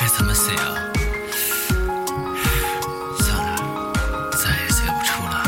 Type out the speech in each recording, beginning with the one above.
该怎么写啊？算了，再也写不出了。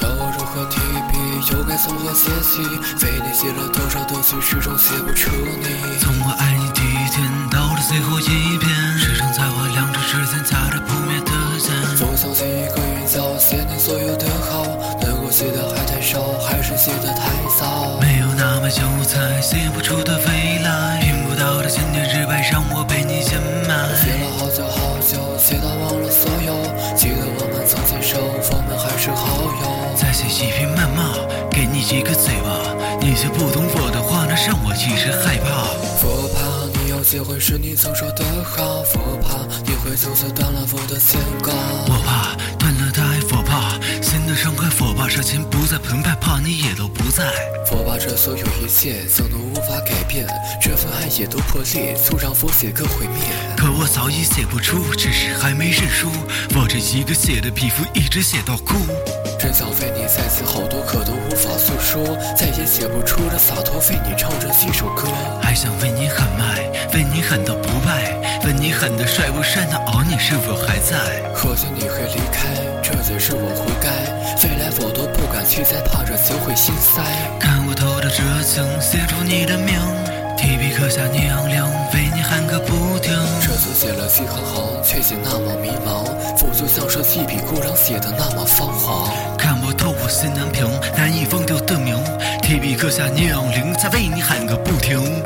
要我如何提笔，又该从何写起？为你写了多少的字，始终写不出你。从我爱你第一天，到了最后一遍，始终在我两者之间夹着不灭的剑。我想写一个句子，写你所有的好，但我写的还太少，还是写的太早。那么久才写不出的未来，拼不到的千年之外让我被你掩埋。写了好久好久，写到忘了所有，记得我们曾牵手，我们还是好友。再写一篇谩骂，给你一个嘴巴，你却不懂我的话，那让我一直害怕。我怕你要结婚时你曾说的好，我怕你会从此断了我的牵挂。害，我怕热情不再澎湃，怕你也都不在。我把这所有一切都能无法改变，这份爱也都破裂，就让我写个毁灭。可我早已写不出，只是还没认输。我这一个写的皮肤，一直写到哭。真想为你再写好多，可都无法诉说，再也写不出的洒脱，为你唱这一首歌。还想为你喊麦，为你喊到不败，问你喊的帅不帅？那熬你是否还在？或许你会离开，都不敢去，再怕这心会心塞。看我透的热情，写出你的名，提笔刻下娘娘，为你喊个不停。这次写了几行行，却写那么迷茫。佛就像是一笔故障，写的那么芳华。看我透我心难平，难以忘掉的名，提笔刻下娘娘，再为你喊个不停。